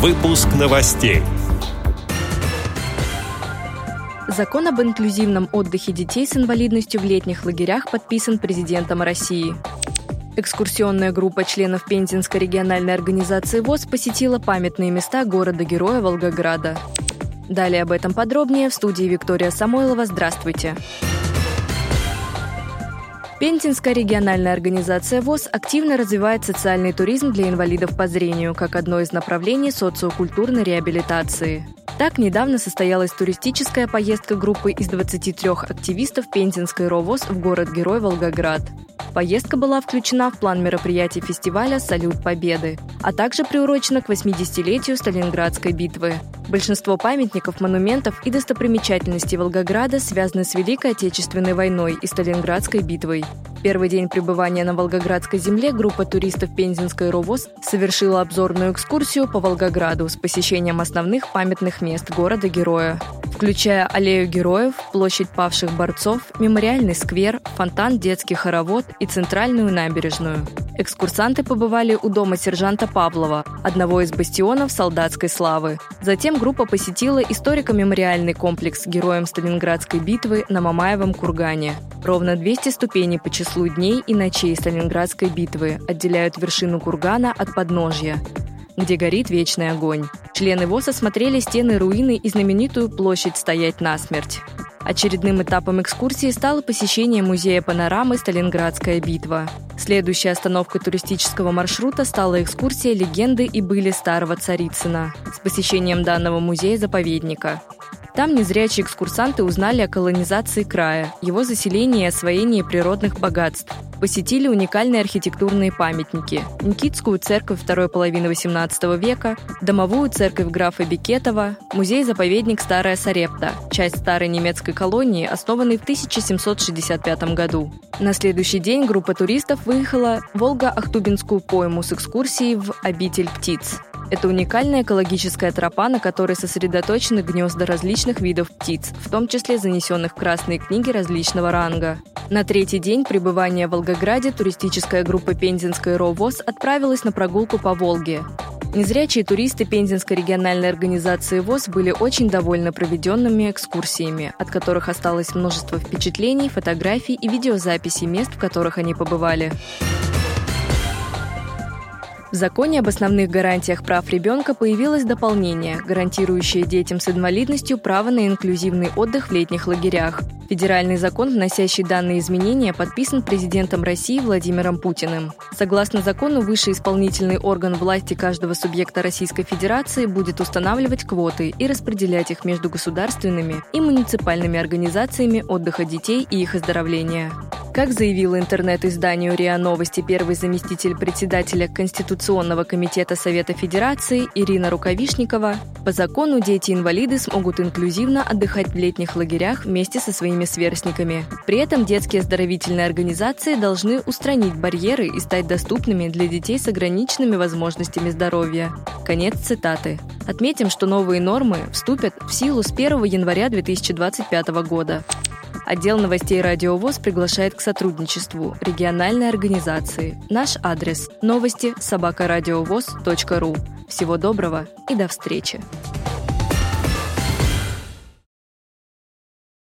Выпуск новостей. Закон об инклюзивном отдыхе детей с инвалидностью в летних лагерях подписан президентом России. Экскурсионная группа членов Пензенской региональной организации ВОЗ посетила памятные места города-героя Волгограда. Далее об этом подробнее в студии Виктория Самойлова. Здравствуйте! Пензенская региональная организация ВОЗ активно развивает социальный туризм для инвалидов по зрению как одно из направлений социокультурной реабилитации. Так, недавно состоялась туристическая поездка группы из 23 активистов Пензенской РОВОЗ в город-герой Волгоград. Поездка была включена в план мероприятий фестиваля «Салют Победы», а также приурочена к 80-летию Сталинградской битвы. Большинство памятников, монументов и достопримечательностей Волгограда связаны с Великой Отечественной войной и Сталинградской битвой. Первый день пребывания на Волгоградской земле группа туристов Пензенской РОВОЗ совершила обзорную экскурсию по Волгограду с посещением основных памятных мест города-героя включая аллею героев, площадь павших борцов, мемориальный сквер, фонтан детский хоровод и центральную набережную. Экскурсанты побывали у дома сержанта Павлова, одного из бастионов солдатской славы. Затем группа посетила историко-мемориальный комплекс героям Сталинградской битвы на Мамаевом кургане. Ровно 200 ступеней по числу дней и ночей Сталинградской битвы отделяют вершину кургана от подножья где горит вечный огонь. Члены ВОЗ осмотрели стены руины и знаменитую площадь «Стоять насмерть». Очередным этапом экскурсии стало посещение музея панорамы «Сталинградская битва». Следующей остановкой туристического маршрута стала экскурсия «Легенды и были старого Царицына» с посещением данного музея-заповедника. Там незрячие экскурсанты узнали о колонизации края, его заселении и освоении природных богатств. Посетили уникальные архитектурные памятники – Никитскую церковь второй половины XVIII века, домовую церковь графа Бикетова, музей-заповедник Старая Сарепта, часть старой немецкой колонии, основанной в 1765 году. На следующий день группа туристов выехала в Волго-Ахтубинскую пойму с экскурсией в «Обитель птиц». Это уникальная экологическая тропа, на которой сосредоточены гнезда различных видов птиц, в том числе занесенных в красные книги различного ранга. На третий день пребывания в Волгограде туристическая группа Пензенской РОВОЗ отправилась на прогулку по Волге. Незрячие туристы Пензенской региональной организации ВОЗ были очень довольны проведенными экскурсиями, от которых осталось множество впечатлений, фотографий и видеозаписей мест, в которых они побывали. В законе об основных гарантиях прав ребенка появилось дополнение, гарантирующее детям с инвалидностью право на инклюзивный отдых в летних лагерях. Федеральный закон, вносящий данные изменения, подписан президентом России Владимиром Путиным. Согласно закону, высший исполнительный орган власти каждого субъекта Российской Федерации будет устанавливать квоты и распределять их между государственными и муниципальными организациями отдыха детей и их оздоровления. Как заявил интернет-изданию РИА Новости первый заместитель председателя Конституционного комитета Совета Федерации Ирина Рукавишникова, по закону дети-инвалиды смогут инклюзивно отдыхать в летних лагерях вместе со своими сверстниками. При этом детские оздоровительные организации должны устранить барьеры и стать доступными для детей с ограниченными возможностями здоровья. Конец цитаты. Отметим, что новые нормы вступят в силу с 1 января 2025 года. Отдел новостей «Радиовоз» приглашает к сотрудничеству региональной организации. Наш адрес – новости собакарадиовоз.ру. Всего доброго и до встречи!